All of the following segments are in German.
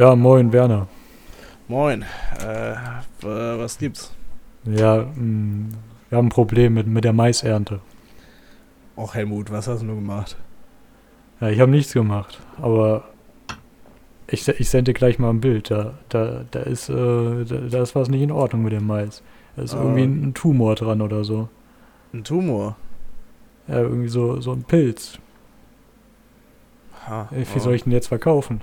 Ja, moin, Werner. Moin. Äh, was gibt's? Ja, mh, mm, wir haben ein Problem mit, mit der Maisernte. Och, Helmut, was hast du gemacht? Ja, ich habe nichts gemacht, aber ich, ich sende gleich mal ein Bild. Da, da, da, ist, äh, da, da ist was nicht in Ordnung mit dem Mais. Da ist ah. irgendwie ein Tumor dran oder so. Ein Tumor? Ja, irgendwie so, so ein Pilz. Ha, Wie oh. soll ich den jetzt verkaufen?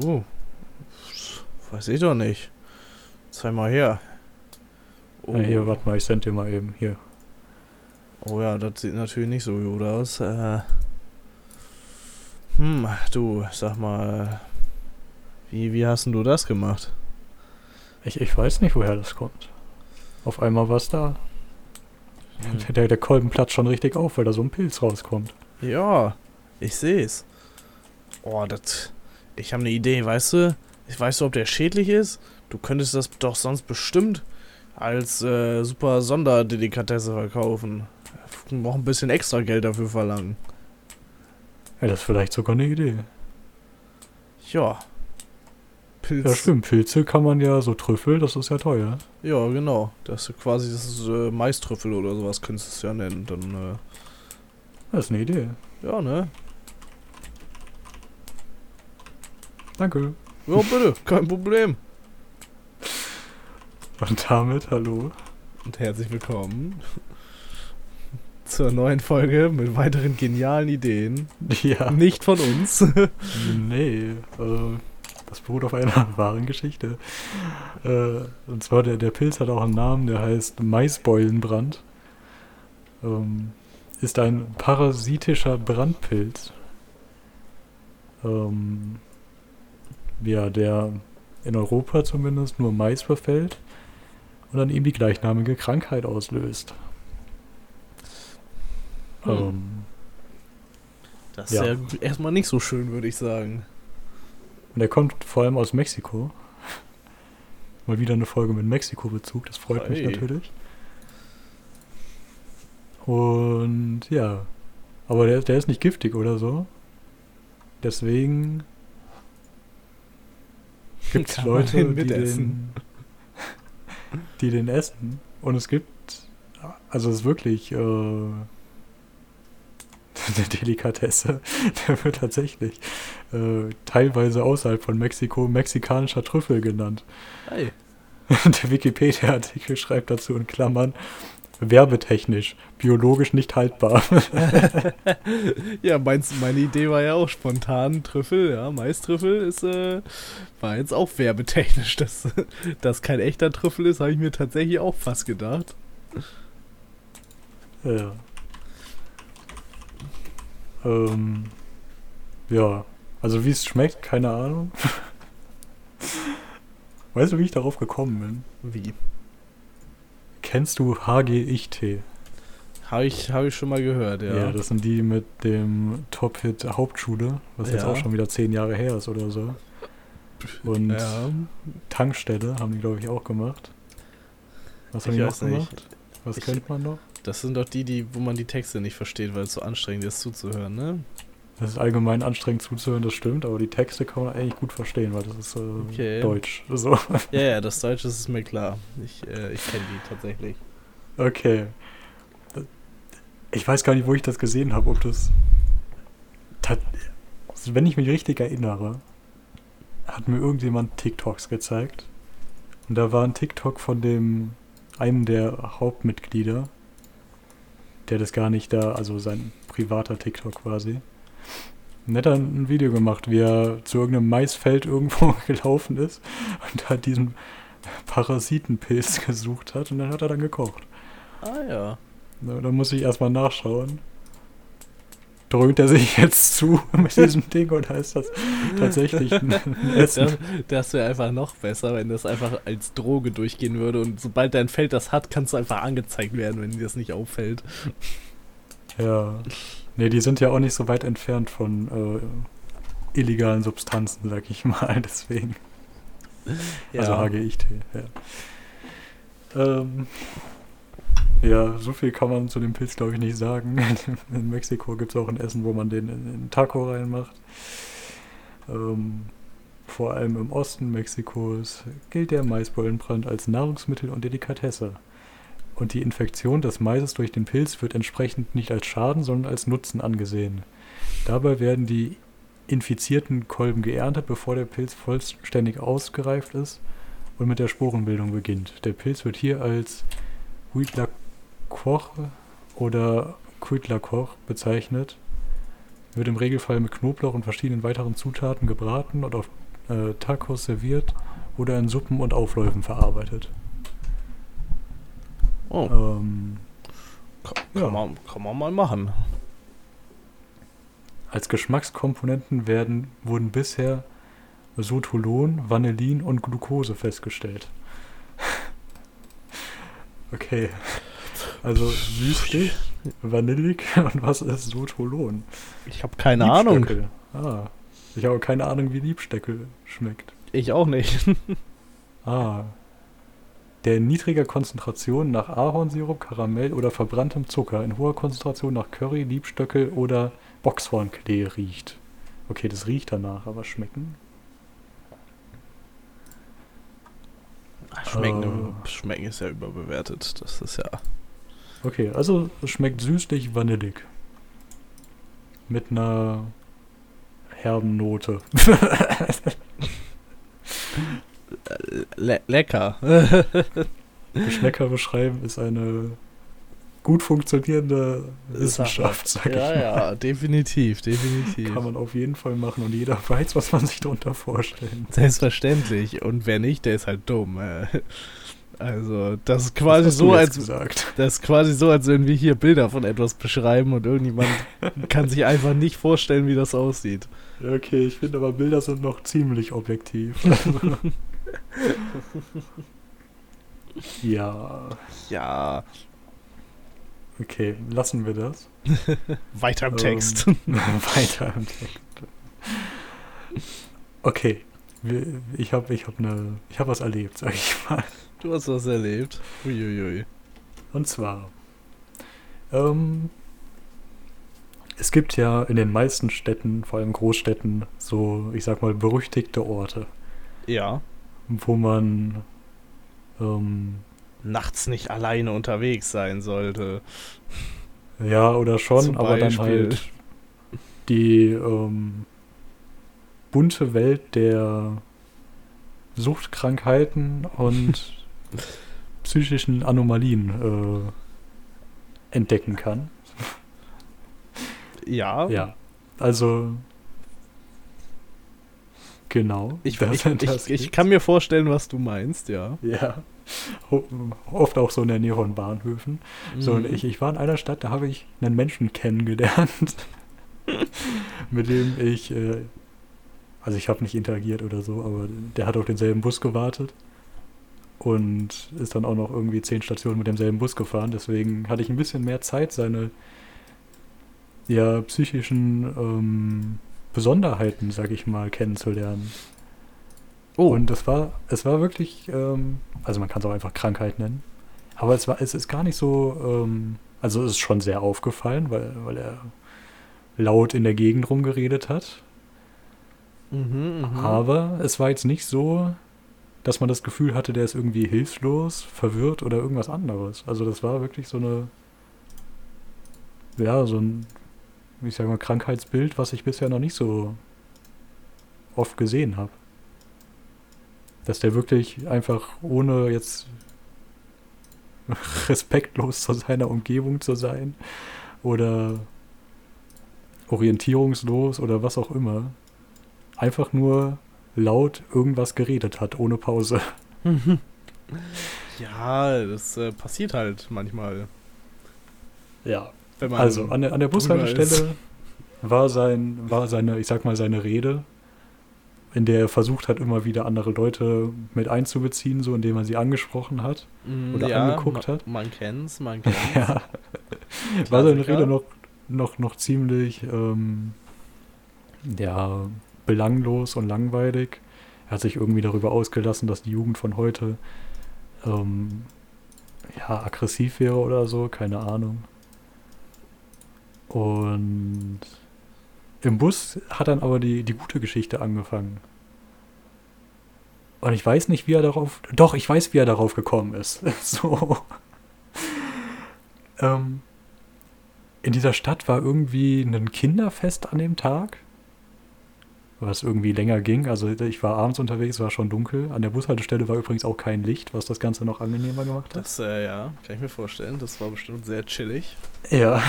Puh. Weiß ich doch nicht. Zeig mal her. Oh. Ja, hier, warte mal, ich sende dir mal eben. Hier. Oh ja, das sieht natürlich nicht so gut aus. Äh, hm, du, sag mal. Wie, wie hast denn du das gemacht? Ich, ich weiß nicht, woher das kommt. Auf einmal war es da. Hm. Der, der Kolben platzt schon richtig auf, weil da so ein Pilz rauskommt. Ja, ich seh's. Oh, das. Ich habe eine Idee, weißt du? Ich weiß, ob der schädlich ist. Du könntest das doch sonst bestimmt als äh, super Sonderdelikatesse verkaufen. Noch ein bisschen extra Geld dafür verlangen. Ja, das ist vielleicht sogar eine Idee. Ja. Pilz. Ja, stimmt. Pilze kann man ja so Trüffel, das ist ja teuer. Ja, genau. Das ist quasi das ist, äh, Maistrüffel oder sowas, könntest du es ja nennen. Dann, äh, das ist eine Idee. Ja, ne? Danke. Ja, bitte, kein Problem. Und damit hallo. Und herzlich willkommen zur neuen Folge mit weiteren genialen Ideen. Ja. Nicht von uns. nee, äh, das beruht auf einer wahren Geschichte. Äh, und zwar, der, der Pilz hat auch einen Namen, der heißt Maisbeulenbrand. Ähm, ist ein parasitischer Brandpilz. Ähm, ja, der in Europa zumindest nur Mais befällt und dann eben die gleichnamige Krankheit auslöst. Hm. Ähm, das ist ja. ja erstmal nicht so schön, würde ich sagen. Und er kommt vor allem aus Mexiko. Mal wieder eine Folge mit Mexiko-Bezug, das freut hey. mich natürlich. Und ja, aber der, der ist nicht giftig oder so. Deswegen gibt es Leute, die den, die den essen. Und es gibt, also es ist wirklich äh, eine Delikatesse. Der wird tatsächlich äh, teilweise außerhalb von Mexiko mexikanischer Trüffel genannt. Hey. Der Wikipedia-Artikel schreibt dazu in Klammern, werbetechnisch, biologisch nicht haltbar. ja, meinst, meine Idee war ja auch spontan Trüffel, ja, Maistrüffel ist, äh, war jetzt auch werbetechnisch. Dass das kein echter Trüffel ist, habe ich mir tatsächlich auch fast gedacht. Ja. Ähm, ja, also wie es schmeckt, keine Ahnung. weißt du, wie ich darauf gekommen bin? Wie? Kennst du HG-Ich-Tee? Habe ich, hab ich schon mal gehört, ja. Ja, das sind die mit dem Top-Hit Hauptschule, was ja. jetzt auch schon wieder zehn Jahre her ist oder so. Und ja. Tankstelle haben die, glaube ich, auch gemacht. Was haben ich die auch gemacht? Nicht. Was ich, kennt man noch? Das sind doch die, die, wo man die Texte nicht versteht, weil es so anstrengend ist zuzuhören, ne? Das ist allgemein anstrengend zuzuhören, das stimmt, aber die Texte kann man eigentlich gut verstehen, weil das ist äh, okay. Deutsch. So. Ja, ja, das Deutsch ist mir klar. Ich, äh, ich kenne die tatsächlich. Okay. Ich weiß gar nicht, wo ich das gesehen habe, ob das. Wenn ich mich richtig erinnere, hat mir irgendjemand TikToks gezeigt. Und da war ein TikTok von dem einem der Hauptmitglieder, der das gar nicht da, also sein privater TikTok quasi dann ein Video gemacht, wie er zu irgendeinem Maisfeld irgendwo gelaufen ist und da diesen Parasitenpilz gesucht hat und dann hat er dann gekocht. Ah ja. Na, da muss ich erstmal nachschauen. Dröhnt er sich jetzt zu mit diesem Ding oder ist das tatsächlich ein, Essen? Das, das wäre einfach noch besser, wenn das einfach als Droge durchgehen würde und sobald dein Feld das hat, kannst du einfach angezeigt werden, wenn dir das nicht auffällt. Ja. Nee, die sind ja auch nicht so weit entfernt von äh, illegalen Substanzen, sag ich mal, deswegen. Ja. Also HGIT, ja. Ähm, ja, so viel kann man zu dem Pilz, glaube ich, nicht sagen. In Mexiko gibt es auch ein Essen, wo man den in, in Taco reinmacht. Ähm, vor allem im Osten Mexikos gilt der Maisbollenbrand als Nahrungsmittel und Delikatesse. Und die Infektion des Maises durch den Pilz wird entsprechend nicht als Schaden, sondern als Nutzen angesehen. Dabei werden die infizierten Kolben geerntet, bevor der Pilz vollständig ausgereift ist und mit der Sporenbildung beginnt. Der Pilz wird hier als Huitlacoch oder Huitlacoch bezeichnet, wird im Regelfall mit Knoblauch und verschiedenen weiteren Zutaten gebraten und auf äh, Tacos serviert oder in Suppen und Aufläufen verarbeitet. Oh, Ähm, kann, ja. man, kann man mal machen. Als Geschmackskomponenten werden, wurden bisher Sotolon, Vanillin und Glucose festgestellt. okay. Also süßlich, vanillig und was ist Sotolon? Ich habe keine Ahnung. Ah. Ich habe keine Ahnung, wie Liebstöckel schmeckt. Ich auch nicht. Ah. Der in niedriger Konzentration nach Ahornsirup, Karamell oder verbranntem Zucker, in hoher Konzentration nach Curry, Liebstöckel oder Boxhornklee riecht. Okay, das riecht danach, aber schmecken? Schmecken, Äh. Schmecken ist ja überbewertet. Das ist ja. Okay, also es schmeckt süßlich vanillig. Mit einer herben Note. Le lecker. Geschmäcker beschreiben ist eine gut funktionierende Wissenschaft, sag ich ja, mal. ja, definitiv, definitiv. Kann man auf jeden Fall machen und jeder weiß, was man sich darunter vorstellen. Selbstverständlich. Und wer nicht, der ist halt dumm. äh. Also, das ist quasi so, als gesagt. das ist quasi so, als wenn wir hier Bilder von etwas beschreiben und irgendjemand kann sich einfach nicht vorstellen, wie das aussieht. Okay, ich finde aber Bilder sind noch ziemlich objektiv. ja, Ja, okay, lassen wir das. weiter im Ähm, Text. Weiter im Text. Okay, ich habe ich hab ne, ich hab was erlebt, sag ich mal. Du hast was erlebt. Uiuiui. Und zwar, ähm, es gibt ja in den meisten Städten, vor allem Großstädten, so, ich sag mal, berüchtigte Orte, Ja. Wo man, ähm, Nachts nicht alleine unterwegs sein sollte. ja, oder schon, aber dann halt die ähm, bunte Welt der Suchtkrankheiten und psychischen Anomalien äh, entdecken kann. Ja. Ja, also genau. Ich, ich, ich, ich kann mir vorstellen, was du meinst, ja. Ja, oft auch so in der Nähe von Bahnhöfen. So, und Mhm. ich, ich war in einer Stadt, da habe ich einen Menschen kennengelernt, mit dem ich, äh, also ich habe nicht interagiert oder so, aber der hat auf denselben Bus gewartet und ist dann auch noch irgendwie zehn Stationen mit demselben Bus gefahren. Deswegen hatte ich ein bisschen mehr Zeit, seine ja, psychischen ähm, Besonderheiten, sag ich mal, kennenzulernen. Oh, Und es war, es war wirklich, ähm, also man kann es auch einfach Krankheit nennen. Aber es war, es ist gar nicht so, ähm, also es ist schon sehr aufgefallen, weil, weil er laut in der Gegend rumgeredet hat. mhm, mhm. Aber es war jetzt nicht so, dass man das Gefühl hatte, der ist irgendwie hilflos, verwirrt oder irgendwas anderes. Also das war wirklich so eine, ja, so ein, ich sag mal, Krankheitsbild, was ich bisher noch nicht so oft gesehen habe. Dass der wirklich einfach ohne jetzt respektlos zu seiner Umgebung zu sein oder orientierungslos oder was auch immer, einfach nur laut irgendwas geredet hat, ohne Pause. Ja, das äh, passiert halt manchmal. Ja. Also an der, an der Bushaltestelle war, sein, war seine, ich sag mal, seine Rede, in der er versucht hat, immer wieder andere Leute mit einzubeziehen, so indem er sie angesprochen hat. Mm, oder angeguckt ma- hat. Man kennt's, man kennt's. Ja. War seine. Rede noch, noch, noch ziemlich ähm, ja, belanglos und langweilig. Er hat sich irgendwie darüber ausgelassen, dass die Jugend von heute ähm, ja, aggressiv wäre oder so, keine Ahnung. Und im Bus hat dann aber die, die gute Geschichte angefangen. Und ich weiß nicht, wie er darauf. Doch, ich weiß, wie er darauf gekommen ist. so. ähm, in dieser Stadt war irgendwie ein Kinderfest an dem Tag. Was irgendwie länger ging. Also ich war abends unterwegs, war schon dunkel. An der Bushaltestelle war übrigens auch kein Licht, was das Ganze noch angenehmer gemacht hat. Das, äh, ja, kann ich mir vorstellen. Das war bestimmt sehr chillig. Ja.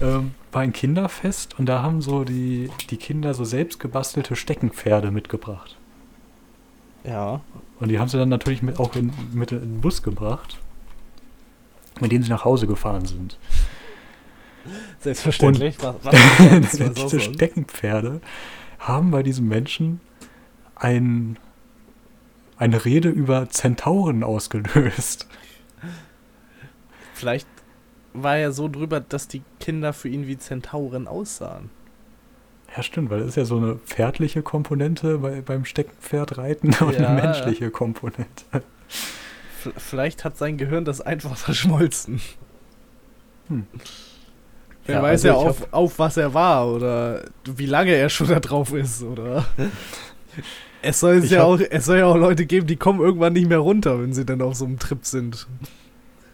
Ähm, war ein Kinderfest und da haben so die, die Kinder so selbst gebastelte Steckenpferde mitgebracht. Ja. Und die haben sie dann natürlich mit, auch in, mit in den Bus gebracht, mit denen sie nach Hause gefahren sind. Selbstverständlich. Und was, was diese? Steckenpferde haben bei diesem Menschen ein, eine Rede über Zentauren ausgelöst. Vielleicht war er so drüber, dass die Kinder für ihn wie Zentauren aussahen. Ja, stimmt, weil das ist ja so eine pferdliche Komponente bei, beim Steckenpferdreiten und Ja. eine menschliche Komponente. V vielleicht hat sein Gehirn das einfach verschmolzen. Hm. Wer Ja, weiß also ja auf, auf was er war oder wie lange er schon da drauf ist, oder? Es soll, es, ja hab- auch, es soll ja auch Leute geben, die kommen irgendwann nicht mehr runter, wenn sie dann auf so einem Trip sind.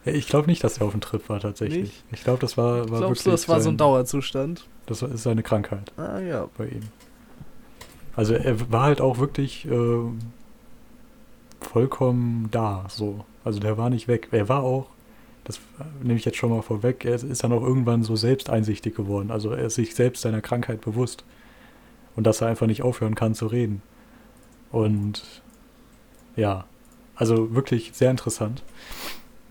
Ich glaube nicht, dass er auf dem Trip war tatsächlich. Nicht? Ich glaube, das war, war Glaubst wirklich du, das war so ein sein- Dauerzustand? Das ist seine Krankheit Ah ja. bei ihm. Also er war halt auch wirklich äh, vollkommen da, so. Also der war nicht weg. Er war auch, das nehme ich jetzt schon mal vorweg, er ist dann auch irgendwann so selbst einsichtig geworden. Also er ist sich selbst seiner Krankheit bewusst. Und dass er einfach nicht aufhören kann zu reden. Und ja, also wirklich sehr interessant.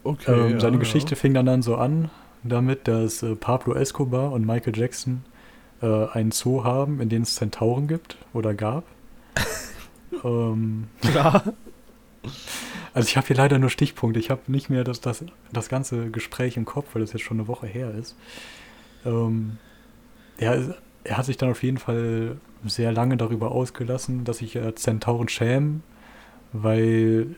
Okay. Ähm, ja, seine ja. Geschichte fing dann, dann so an damit, dass äh, Pablo Escobar und Michael Jackson äh, einen Zoo haben, in dem es Zentauren gibt oder gab. ähm, Klar. also ich habe hier leider nur Stichpunkte. Ich habe nicht mehr das, das, das ganze Gespräch im Kopf, weil das jetzt schon eine Woche her ist. Ähm, ja, er hat sich dann auf jeden Fall sehr lange darüber ausgelassen, dass sich äh, Zentauren schämen, weil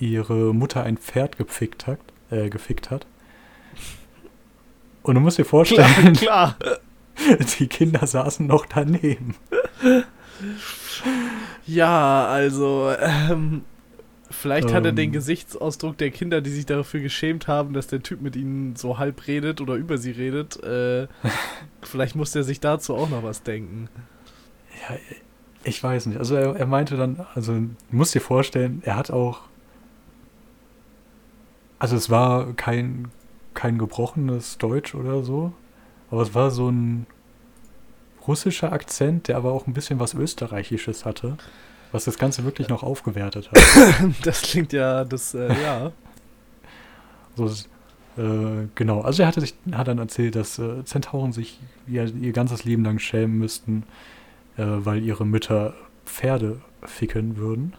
ihre Mutter ein Pferd gefickt hat. Äh, gefickt hat. Und du musst dir Klar, vorstellen, klar. die Kinder saßen noch daneben. Ja, also, ähm, vielleicht hat er den Ähm. Gesichtsausdruck der Kinder, die sich dafür geschämt haben, dass der Typ mit ihnen so halb redet oder über sie redet. Äh, vielleicht muss er sich dazu auch noch was denken. Ja, ich weiß nicht. Also er, er meinte dann, also du musst dir vorstellen, er hat auch, also es war kein, kein gebrochenes Deutsch oder so, aber es war so ein russischer Akzent, der aber auch ein bisschen was Österreichisches hatte, was das Ganze wirklich noch aufgewertet hat. Das klingt ja, das, äh, ja. So, äh, genau, also er hatte sich, hat dann erzählt, dass äh, Zentauren sich ihr, ihr ganzes Leben lang schämen müssten, äh, weil ihre Mütter Pferde ficken würden.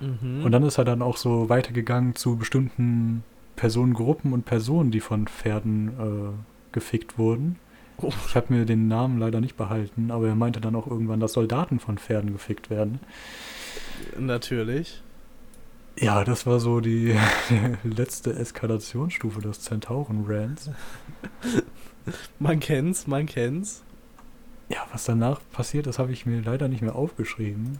Mhm. Und dann ist er dann auch so weitergegangen zu bestimmten Personengruppen und Personen, die von Pferden äh, gefickt wurden. Oh. Ich habe mir den Namen leider nicht behalten, aber er meinte dann auch irgendwann, dass Soldaten von Pferden gefickt werden. Natürlich. Ja, das war so die letzte Eskalationsstufe des Zentauren-Rants. Man kennt's, man kennt's. Ja, was danach passiert ist, habe ich mir leider nicht mehr aufgeschrieben.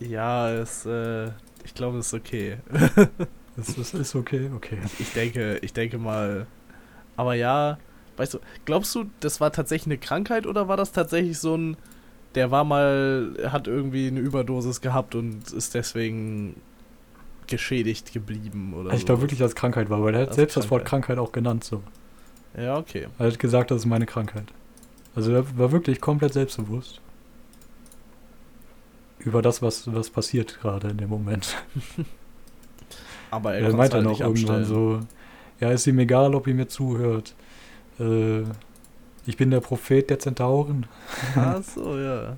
Ja, es, äh, ich glaube, es ist okay. Das, das ist okay, okay. Ich denke, ich denke mal. Aber ja, weißt du, glaubst du, das war tatsächlich eine Krankheit oder war das tatsächlich so ein, der war mal, hat irgendwie eine Überdosis gehabt und ist deswegen geschädigt geblieben oder Also ich glaube wirklich, dass es Krankheit war, weil er hat Das selbst das Wort Krankheit. Krankheit auch genannt so. Ja, okay. Er hat gesagt, das ist meine Krankheit. Also er war wirklich komplett selbstbewusst. Über das, was, was passiert gerade in dem Moment. Aber er, Er meinte halt nicht irgendwann so, ja, ist ihm egal, ob ihr mir zuhört. Äh, ich bin der Prophet der Zentauren. Ach so, ja.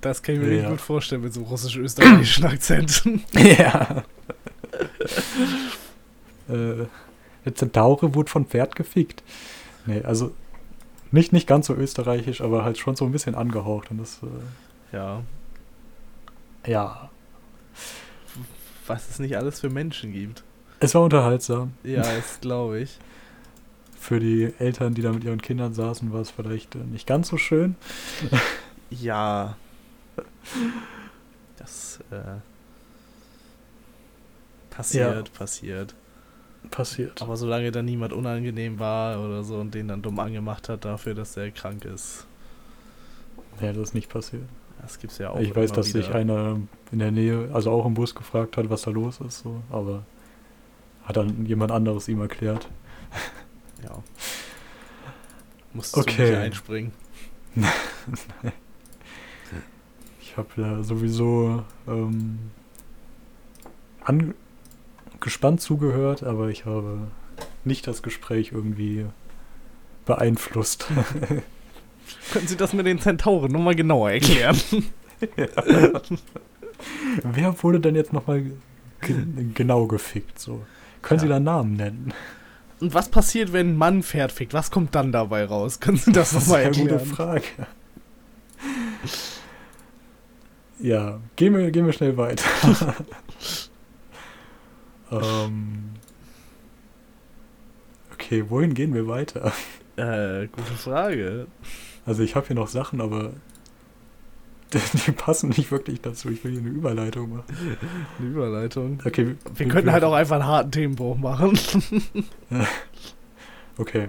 Das kann ich mir Ja, nicht gut vorstellen mit so einem russisch-österreichischen Akzent. ja. äh, der Zentaure wurde von Pferd gefickt. Nee, also nicht, nicht ganz so österreichisch, aber halt schon so ein bisschen angehaucht. Und das, äh, ja, ja, was es nicht alles für Menschen gibt. es war unterhaltsam. Ja, das glaube ich. Für die Eltern, die da mit ihren Kindern saßen, war es vielleicht äh, nicht ganz so schön. Ja. Das äh, passiert, passiert. Passiert. Aber solange da niemand unangenehm war oder so und den dann dumm angemacht hat dafür, dass er krank ist, Ja, das ist nicht passiert. Das gibt's ja auch. ich weiß, dass sich wieder. einer in der Nähe, also auch im Bus gefragt hat, was da los ist, so, aber hat dann jemand anderes ihm erklärt. Ja. Musstest Okay. du nicht einspringen. Ich habe ja sowieso ähm, an, gespannt zugehört, aber ich habe nicht das Gespräch irgendwie beeinflusst. Können Sie das mit den Zentauren nochmal genauer erklären? Wer wurde denn jetzt nochmal ge genau gefickt? So? Können Sie Ja. da Namen nennen? Und was passiert, wenn ein Mann Pferd fickt? Was kommt dann dabei raus? Können Sie das, nochmal eine gute erklären? Frage. Ja, gehen wir, gehen wir schnell weiter. ähm, okay, wohin gehen wir weiter? Äh, gute Frage. Also ich habe hier noch Sachen, aber die, passen nicht wirklich dazu. Ich will hier eine Überleitung machen. Eine Überleitung. Okay, Wir könnten halt auch einfach einen harten Themenbruch machen. Okay.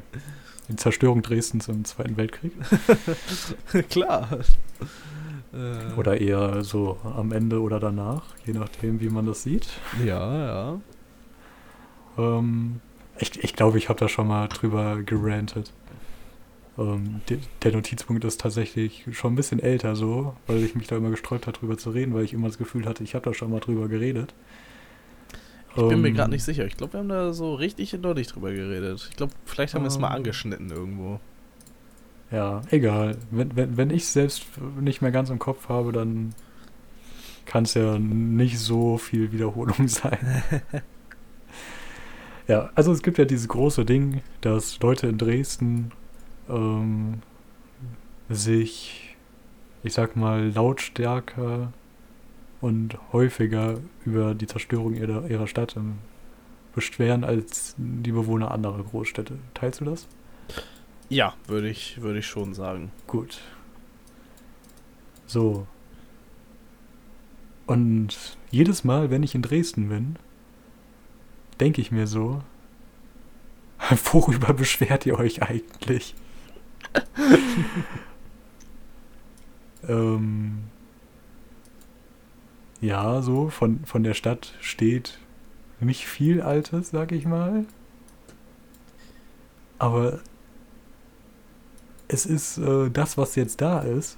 Die Zerstörung Dresdens im Zweiten Weltkrieg. Klar. Äh, Oder eher so am Ende oder danach, je nachdem, wie man das sieht. Ja, ja. Ähm, ich ich glaube, ich habe da schon mal drüber gerantet. Ähm, de, der Notizpunkt ist tatsächlich schon ein bisschen älter so, weil ich mich da immer gesträubt habe, drüber zu reden, weil ich immer das Gefühl hatte, ich habe da schon mal drüber geredet. Ich bin mir Ähm, gerade nicht sicher. Ich glaube, wir haben da so richtig deutlich drüber geredet. Ich glaube, vielleicht haben wir es mal Ähm. angeschnitten irgendwo. Ja, egal. Wenn, wenn, wenn ich selbst nicht mehr ganz im Kopf habe, dann kann es ja nicht so viel Wiederholung sein. ja, also es gibt ja dieses große Ding, dass Leute in Dresden ähm, sich, ich sag mal, lautstärker und häufiger über die Zerstörung ihrer, ihrer Stadt ähm, beschweren als die Bewohner anderer Großstädte. Teilst du das? Ja, würde ich, würde ich schon sagen. Gut. So. Und jedes Mal, wenn ich in Dresden bin, denke ich mir so, worüber beschwert ihr euch eigentlich? ähm, ja, so, von, von der Stadt steht nicht viel Altes, sag ich mal. Aber es ist äh, das, was jetzt da ist.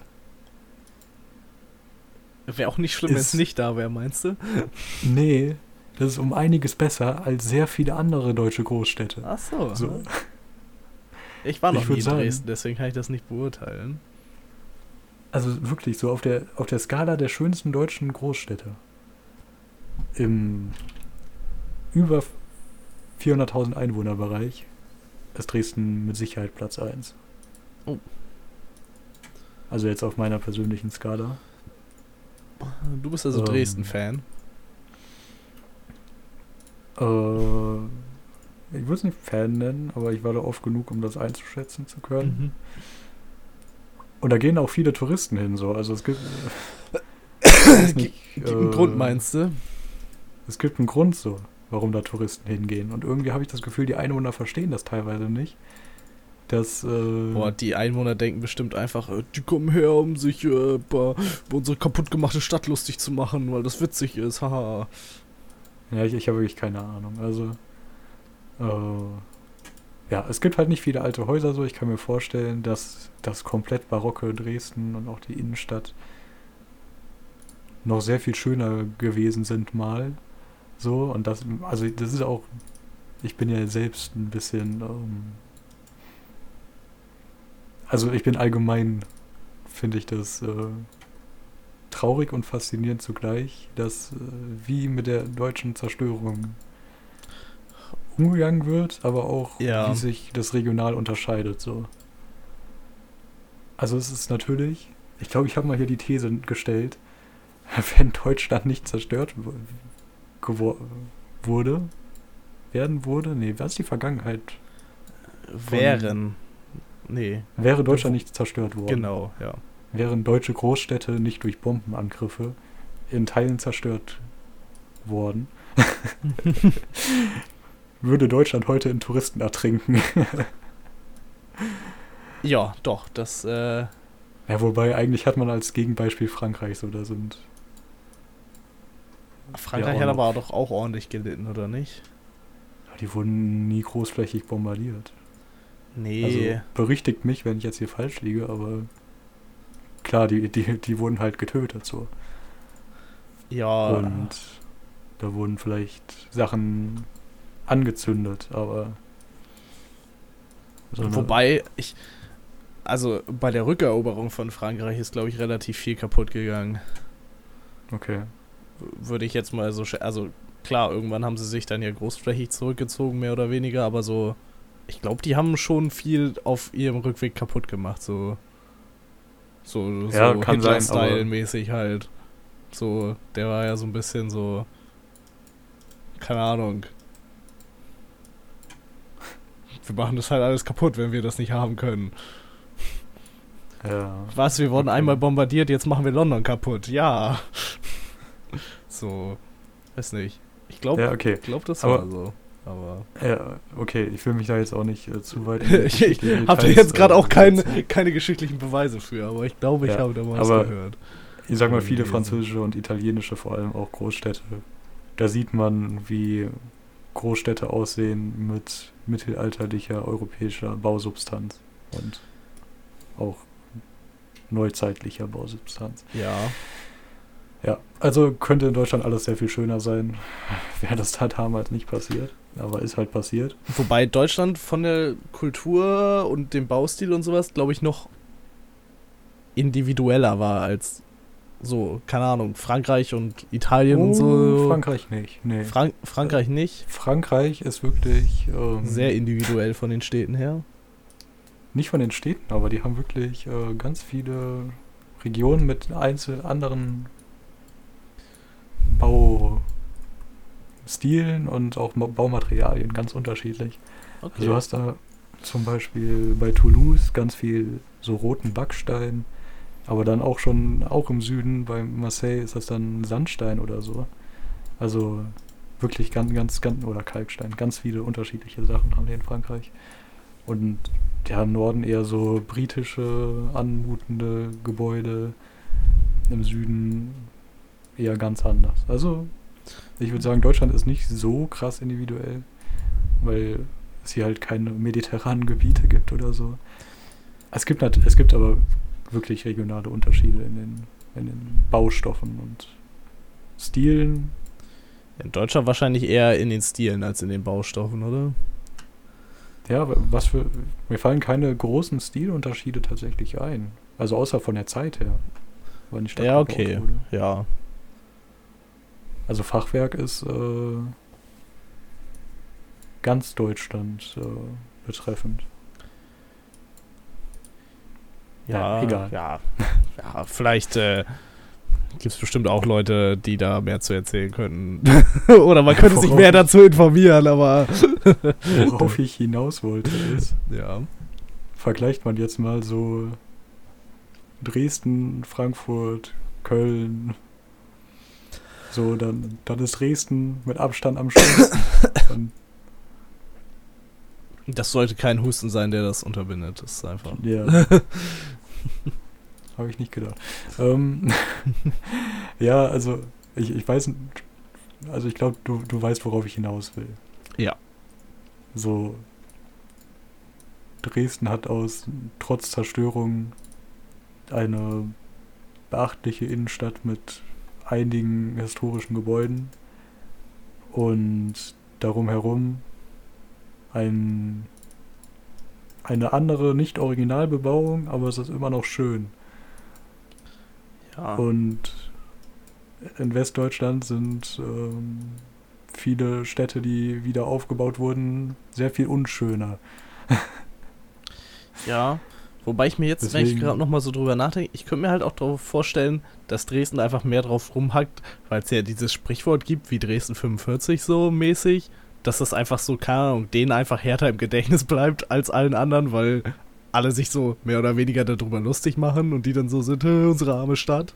Wäre auch nicht schlimm, wenn es nicht da wäre, meinst du? Nee, das ist um einiges besser als sehr viele andere deutsche Großstädte. Ach so. So, Ich war noch Ich nie in sagen- Dresden, deswegen kann ich das nicht beurteilen. also wirklich so auf der, auf der Skala der schönsten deutschen Großstädte. Im über 400.000 Einwohnerbereich ist Dresden mit Sicherheit Platz 1. Oh. Also jetzt auf meiner persönlichen Skala. Du bist also Ähm. Dresden-Fan. Äh, ich würde es nicht Fan nennen, aber ich war da oft genug, um das einzuschätzen zu können. Mhm. Und da gehen auch viele Touristen hin, so. Also es gibt. äh, nicht, Gibt einen äh, Grund, meinst du? Es gibt einen Grund so, warum da Touristen hingehen. Und irgendwie habe ich das Gefühl, die Einwohner verstehen das teilweise nicht. Dass. Äh, Boah, die Einwohner denken bestimmt einfach, äh, die kommen her, um sich äh, über, über unsere kaputtgemachte Stadt lustig zu machen, weil das witzig ist, haha. Ja, ich, ich habe wirklich keine Ahnung. Also. Äh, ja, es gibt halt nicht viele alte Häuser so. Ich kann mir vorstellen, dass das komplett barocke Dresden und auch die Innenstadt noch sehr viel schöner gewesen sind mal. So, und das, also das ist auch, ich bin ja selbst ein bisschen, ähm, also ich bin allgemein, finde ich das äh, traurig und faszinierend zugleich, dass äh, wie mit der deutschen Zerstörung umgegangen wird, aber auch Ja. wie sich das regional unterscheidet. So. Also es ist natürlich, ich glaube, ich habe mal hier die These gestellt, wenn Deutschland nicht zerstört wurde, werden wurde, nee, was ist die Vergangenheit? Wären. Nee, Wäre Deutschland nicht zerstört worden, genau, ja. wären deutsche Großstädte nicht durch Bombenangriffe in Teilen zerstört worden. Würde Deutschland heute in Touristen ertrinken. Ja, doch, das, äh, ja, wobei eigentlich hat man als Gegenbeispiel Frankreich so, da sind. Frankreich auch hat aber doch auch ordentlich gelitten, oder nicht? Die wurden nie großflächig bombardiert. Nee. Also berichtigt mich, wenn ich jetzt hier falsch liege, aber klar, die, die, die wurden halt getötet so. ja. Und da wurden vielleicht Sachen angezündet, aber. so Wobei, ich. Also bei der Rückeroberung von Frankreich ist, glaube ich, relativ viel kaputt gegangen. Okay. Würde ich jetzt mal so. Also klar, irgendwann haben sie sich dann ja großflächig zurückgezogen, mehr oder weniger, aber so. Ich glaube, die haben schon viel auf ihrem Rückweg kaputt gemacht, so. So, so Ja, kann sein, aber- Hitler-Style-mäßig halt. So, der war ja so ein bisschen so. Keine Ahnung. Wir machen das halt alles kaputt, wenn wir das nicht haben können. Ja. Was, wir wurden Okay. einmal bombardiert, jetzt machen wir London kaputt. Ja. So, weiß nicht. Ich glaube, Ja, okay. glaub, das Aber- war so. Aber Ja, okay, ich will mich da jetzt auch nicht äh, zu weit. ich geschichtlichen habe jetzt gerade äh, auch keine, setzen. keine geschichtlichen Beweise für, aber ich glaube, ich Ja, habe da mal was aber- gehört. Ich sag mal, viele französische und italienische, vor allem auch Großstädte. Da sieht man, wie Großstädte aussehen mit mittelalterlicher europäischer Bausubstanz und auch neuzeitlicher Bausubstanz. Ja. Ja, also könnte in Deutschland alles sehr viel schöner sein, wäre das da damals nicht passiert. Aber ist halt passiert. Wobei Deutschland von der Kultur und dem Baustil und sowas, glaube ich, noch individueller war als so, keine Ahnung, Frankreich und Italien und so. Oh, Frankreich nicht. Nee. Frank Frankreich nicht. Frankreich ist wirklich ähm, Sehr individuell von den Städten her. nicht von den Städten, aber die haben wirklich äh, ganz viele Regionen mit einzel anderen Baustilen und auch Ma- Baumaterialien ganz unterschiedlich. Okay. Also du hast da zum Beispiel bei Toulouse ganz viel so roten Backstein, aber dann auch schon, auch im Süden, bei Marseille ist das dann Sandstein oder so. Also wirklich ganz, ganz, ganz, oder Kalkstein, ganz viele unterschiedliche Sachen haben die in Frankreich. Und ja, im Norden eher so britische, anmutende Gebäude, im Süden eher ganz anders. Also ich würde sagen, Deutschland ist nicht so krass individuell, weil es hier halt keine mediterranen Gebiete gibt oder so. Es gibt, es gibt aber wirklich regionale Unterschiede in den, in den Baustoffen und Stilen. In Deutschland wahrscheinlich eher in den Stilen als in den Baustoffen, oder? Ja, was für. Mir fallen keine großen Stilunterschiede tatsächlich ein. Also außer von der Zeit her. Wann die Stadt Ja, okay. wurde. Ja. Also Fachwerk ist äh, ganz Deutschland äh, betreffend. Ja, egal. Ja, ja vielleicht äh, gibt es bestimmt auch Leute, die da mehr zu erzählen könnten. Oder man könnte sich mehr dazu informieren, aber Worauf ich hinaus wollte ist, ja. vergleicht man jetzt mal so Dresden, Frankfurt, Köln. So, dann, dann ist Dresden mit Abstand am schönsten. Das sollte kein Husten sein, der das unterbindet. Das ist einfach. ja. Habe ich nicht gedacht. Ähm, ja, also ich, ich weiß, also ich glaube, du, du weißt, worauf ich hinaus will. Ja. So, Dresden hat aus, trotz Zerstörung, eine beachtliche Innenstadt mit einigen historischen Gebäuden und darum herum ein, eine andere, nicht Originalbebauung, aber es ist immer noch schön. Ja. Und in Westdeutschland sind ähm, viele Städte, die wieder aufgebaut wurden, sehr viel unschöner. Ja, wobei ich mir jetzt, wenn ich Deswegen- gerade nochmal so drüber nachdenke, ich könnte mir halt auch darauf vorstellen, dass Dresden einfach mehr drauf rumhackt, weil es ja dieses Sprichwort gibt, wie Dresden 45 so mäßig, dass das einfach so, keine Ahnung, denen einfach härter im Gedächtnis bleibt als allen anderen, weil alle sich so mehr oder weniger darüber lustig machen und die dann so sind, "Hä, unsere arme Stadt.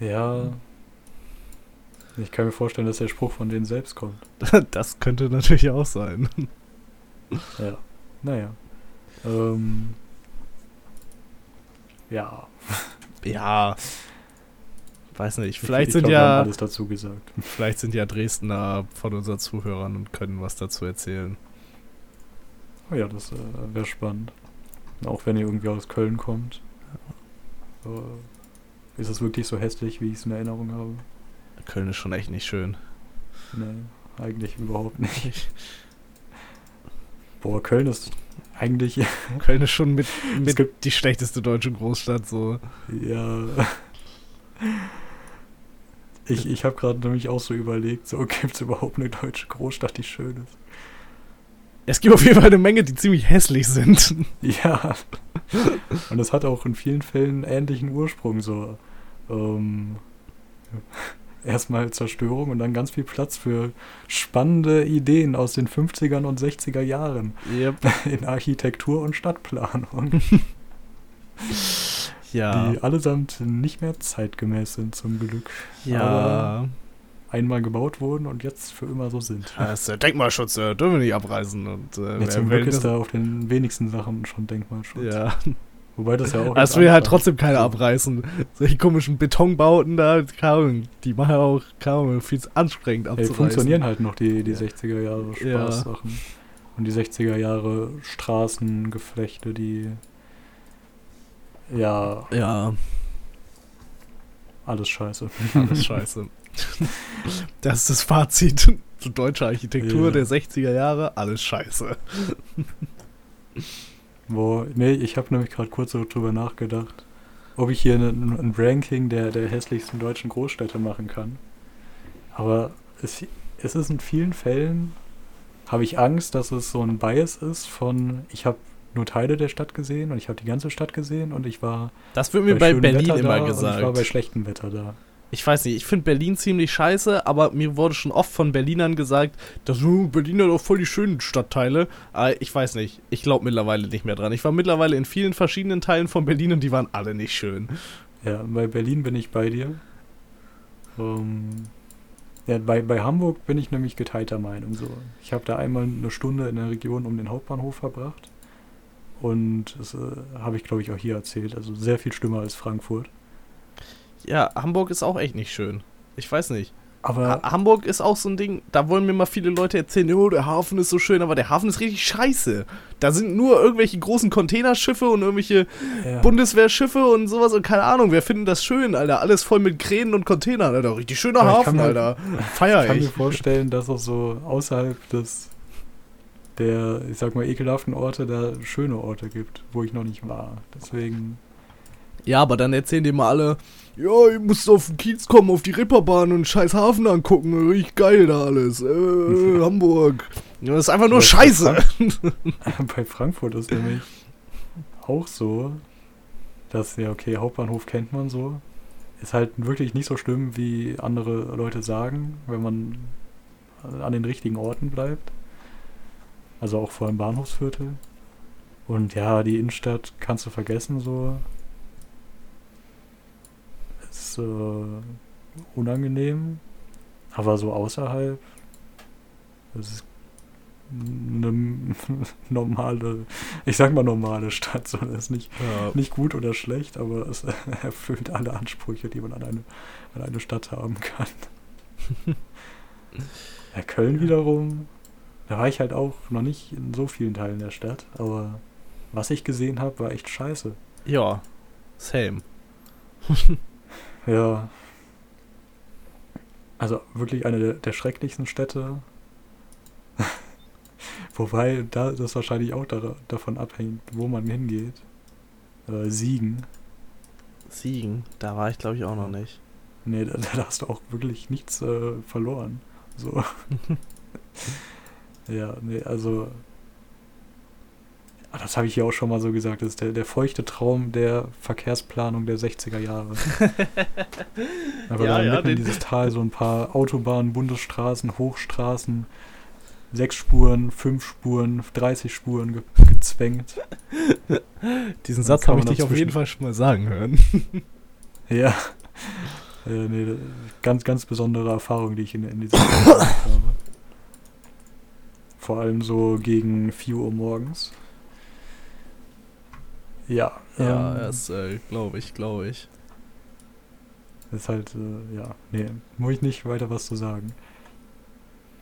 Ja. Ich kann mir vorstellen, dass der Spruch von denen selbst kommt. Das könnte natürlich auch sein. Ja. Naja. Ähm. Ja. Ja. Weiß nicht, vielleicht ich sind glaub, ja alles dazu gesagt. vielleicht sind ja Dresdner von unseren Zuhörern und können was dazu erzählen. Oh ja, das äh, wäre spannend. Auch wenn ihr irgendwie aus Köln kommt. Äh, ist es wirklich so hässlich, wie ich es in Erinnerung habe? Köln ist schon echt nicht schön. Nee, eigentlich überhaupt nicht. Boah, Köln ist eigentlich, Köln ist schon mit, mit gibt- die schlechteste deutsche Großstadt so. ja. Ich, ich habe gerade nämlich auch so überlegt, so gibt es überhaupt eine deutsche Großstadt, die schön ist? Es gibt auf jeden Fall eine Menge, die ziemlich hässlich sind. Ja. Und es hat auch in vielen Fällen ähnlichen Ursprung, so ähm, erstmal Zerstörung und dann ganz viel Platz für spannende Ideen aus den 50ern und 60er Jahren Yep. in Architektur und Stadtplanung, Ja. die allesamt nicht mehr zeitgemäß sind zum Glück. ja. aber- Einmal gebaut wurden und jetzt für immer so sind. Das ist der Denkmalschutz, äh, dürfen wir nicht abreißen. Und, äh, Ja, zum Glück ist da auf den wenigsten Sachen schon Denkmalschutz. Ja, Wobei das ja auch. das jetzt will halt trotzdem keiner abreißen. Solche komischen Betonbauten da, keine Ahnung, die machen ja auch, Ahnung, viel zu anstrengend Ja, abzureißen. funktionieren halt noch, die, die Ja. 60er Jahre Ja. Spaßsachen. Und die 60er Jahre Straßengeflechte, die. Ja, Ja, alles scheiße. alles scheiße. Das ist das Fazit zu deutscher Architektur Ja. der 60er Jahre, alles scheiße. Boah, nee, ich habe nämlich gerade kurz so drüber nachgedacht, ob ich hier ein, ein Ranking der, der hässlichsten deutschen Großstädte machen kann. Aber es, es ist in vielen Fällen, habe ich Angst, dass es so ein Bias ist von, ich habe nur Teile der Stadt gesehen und ich habe die ganze Stadt gesehen und ich war Das wird mir bei schönem Berlin Wetter immer Und ich war bei gesagt. schlechtem Wetter da. Ich weiß nicht, ich finde Berlin ziemlich scheiße, aber mir wurde schon oft von Berlinern gesagt, dass uh, Berlin hat auch voll die schönen Stadtteile. Aber ich weiß nicht, ich glaube mittlerweile nicht mehr dran. Ich war mittlerweile in vielen verschiedenen Teilen von Berlin und die waren alle nicht schön. Ja, bei Berlin bin ich bei dir. Ähm, ja, bei, bei Hamburg bin ich nämlich geteilter Meinung. So. Ich habe da einmal eine Stunde in der Region um den Hauptbahnhof verbracht. Und das äh, habe ich, glaube ich, auch hier erzählt. Also sehr viel schlimmer als Frankfurt. Ja, Hamburg ist auch echt nicht schön. Ich weiß nicht. Aber Ha Hamburg ist auch so ein Ding, da wollen mir mal viele Leute erzählen, oh, der Hafen ist so schön, aber der Hafen ist richtig scheiße. Da sind nur irgendwelche großen Containerschiffe und irgendwelche ja, Bundeswehrschiffe und sowas und keine Ahnung, wer findet das schön, Alter? Alles voll mit Kränen und Containern, Alter. Richtig schöner Aber ich Hafen, mir- Alter. Feier ich kann mir ich. vorstellen, dass auch so außerhalb des der, ich sag mal, ekelhaften Orte da schöne Orte gibt, wo ich noch nicht war. Deswegen, Ja, aber dann erzählen die mal alle, ja, ihr müsst auf den Kiez kommen, auf die Ripperbahn und scheiß Hafen angucken. Richtig geil da alles. Äh, Hamburg. Ja, Das ist einfach nur Aber scheiße. Bei Frankfurt ist nämlich auch so, dass, ja, okay, Hauptbahnhof kennt man so. Ist halt wirklich nicht so schlimm, wie andere Leute sagen, wenn man an den richtigen Orten bleibt. Also auch vor allem Bahnhofsviertel. Und ja, die Innenstadt kannst du vergessen so. Ist äh, unangenehm. Aber so außerhalb. Das ist eine normale, ich sag mal normale Stadt, so das ist nicht, Ja. nicht gut oder schlecht, aber es erfüllt alle Ansprüche, die man an eine, an eine Stadt haben kann. ja, Köln wiederum, da war ich halt auch noch nicht in so vielen Teilen der Stadt, aber was ich gesehen habe, war echt scheiße. ja, same. Ja. Also wirklich eine der, der schrecklichsten Städte. Wobei da das wahrscheinlich auch da, davon abhängt, wo man hingeht. Äh, Siegen. Siegen, da war ich glaube ich auch noch nicht. Nee, da, da hast du auch wirklich nichts äh, verloren. So. Ja, nee, also. Ah, Das habe ich hier auch schon mal so gesagt. Das ist der, der feuchte Traum der Verkehrsplanung der 60er Jahre. Aber Ja, dann ja, mitten in dieses Tal so ein paar Autobahnen, Bundesstraßen, Hochstraßen, sechs Spuren, fünf Spuren, 30 Spuren ge gezwängt. Diesen Satz habe ich dich auf jeden Fall schon mal sagen hören. Ja. Äh, nee, ganz, ganz besondere Erfahrung, die ich in, in dieser Zeit gemacht habe. Vor allem so gegen 4 Uhr morgens. Ja. Ja, ähm, das äh, glaube ich, glaube ich. Ist halt, äh, ja, nee, muss ich nicht weiter was zu sagen.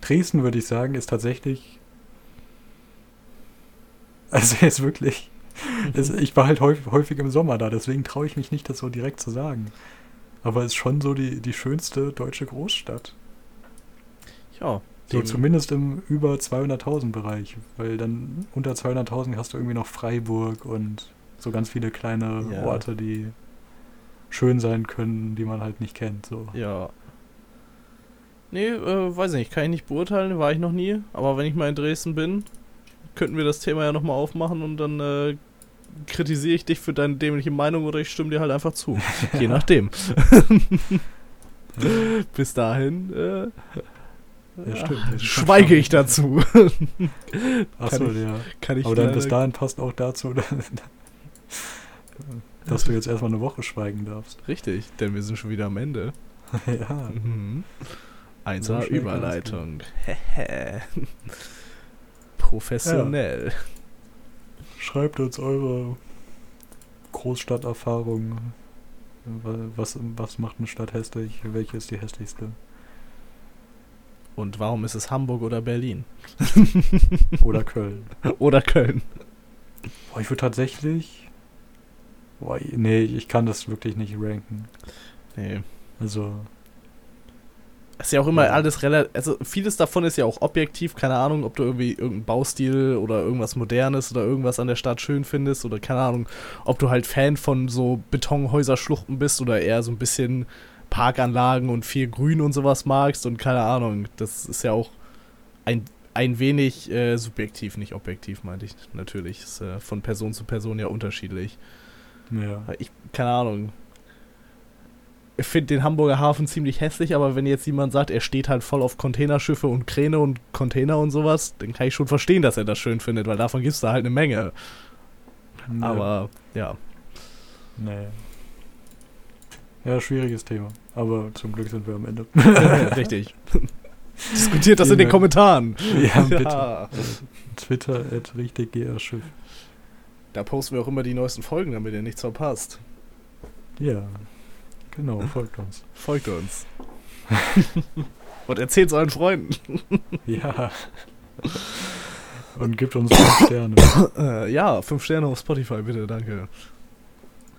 Dresden, würde ich sagen, ist tatsächlich. Also jetzt wirklich. Es, ich war halt häufig, häufig im Sommer da, deswegen traue ich mich nicht, das so direkt zu sagen. Aber es ist schon so die, die schönste deutsche Großstadt. Ja, So zumindest im über 200.000 Bereich, weil dann unter 200.000 hast du irgendwie noch Freiburg und so ganz viele kleine Ja. Orte, die schön sein können, die man halt nicht kennt. So. Ja. Nee, äh, weiß nicht, kann ich nicht beurteilen, war ich noch nie. Aber wenn ich mal in Dresden bin, könnten wir das Thema ja nochmal aufmachen und dann äh, kritisiere ich dich für deine dämliche Meinung oder ich stimme dir halt einfach zu. Je nachdem. Bis dahin äh, Ja, stimmt. Schon schweige ich dazu. Achso, kann ich- ja. Kann ich Aber dann bis dahin passt auch dazu, dass du jetzt erstmal eine Woche schweigen darfst. Richtig, denn wir sind schon wieder am Ende. ja. Mhm. So 1A schnell kann's Überleitung. Hehe. Professionell. Schreibt uns eure Großstadterfahrung. Was, was macht eine Stadt hässlich? Welche ist die hässlichste? Und warum ist es Hamburg oder Berlin? Oder Köln? Oder Köln? Boah, ich würde tatsächlich. Boah, nee, ich kann das wirklich nicht ranken. Nee. Also, Ist ja auch immer Ja. alles relativ. Also, vieles davon ist ja auch objektiv. Keine Ahnung, ob du irgendwie irgendeinen Baustil oder irgendwas Modernes oder irgendwas an der Stadt schön findest. Oder keine Ahnung, ob du halt Fan von so Betonhäuserschluchten bist oder eher so ein bisschen Parkanlagen und viel Grün und sowas magst. Und keine Ahnung, das ist ja auch ein, ein wenig äh, subjektiv, nicht objektiv, meinte ich natürlich. Ist äh, von Person zu Person ja unterschiedlich. ja. Ich, keine Ahnung. Ich finde den Hamburger Hafen ziemlich hässlich, aber wenn jetzt jemand sagt, er steht halt voll auf Containerschiffe und Kräne und Container und sowas, dann kann ich schon verstehen, dass er das schön findet, weil davon gibt es da halt eine Menge. Nee. Aber ja. Nee. Ja, schwieriges Thema. Aber zum Glück sind wir am Ende. Richtig. Diskutiert das in den. Kommentaren. ja, bitte. Ja. Twitter at richtig Schiff. Da posten wir auch immer die neuesten Folgen, damit ihr nichts verpasst. Ja, genau, folgt uns. Folgt uns. und erzählt euren Freunden. Ja. Und gibt uns fünf Sterne. Äh, ja, fünf Sterne auf Spotify, bitte, danke.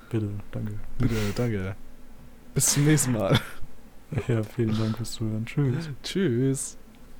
Bitte, danke. Bitte, danke. Bis zum nächsten Mal. Ja, vielen Dank fürs Zuhören. Tschüss. Tschüss.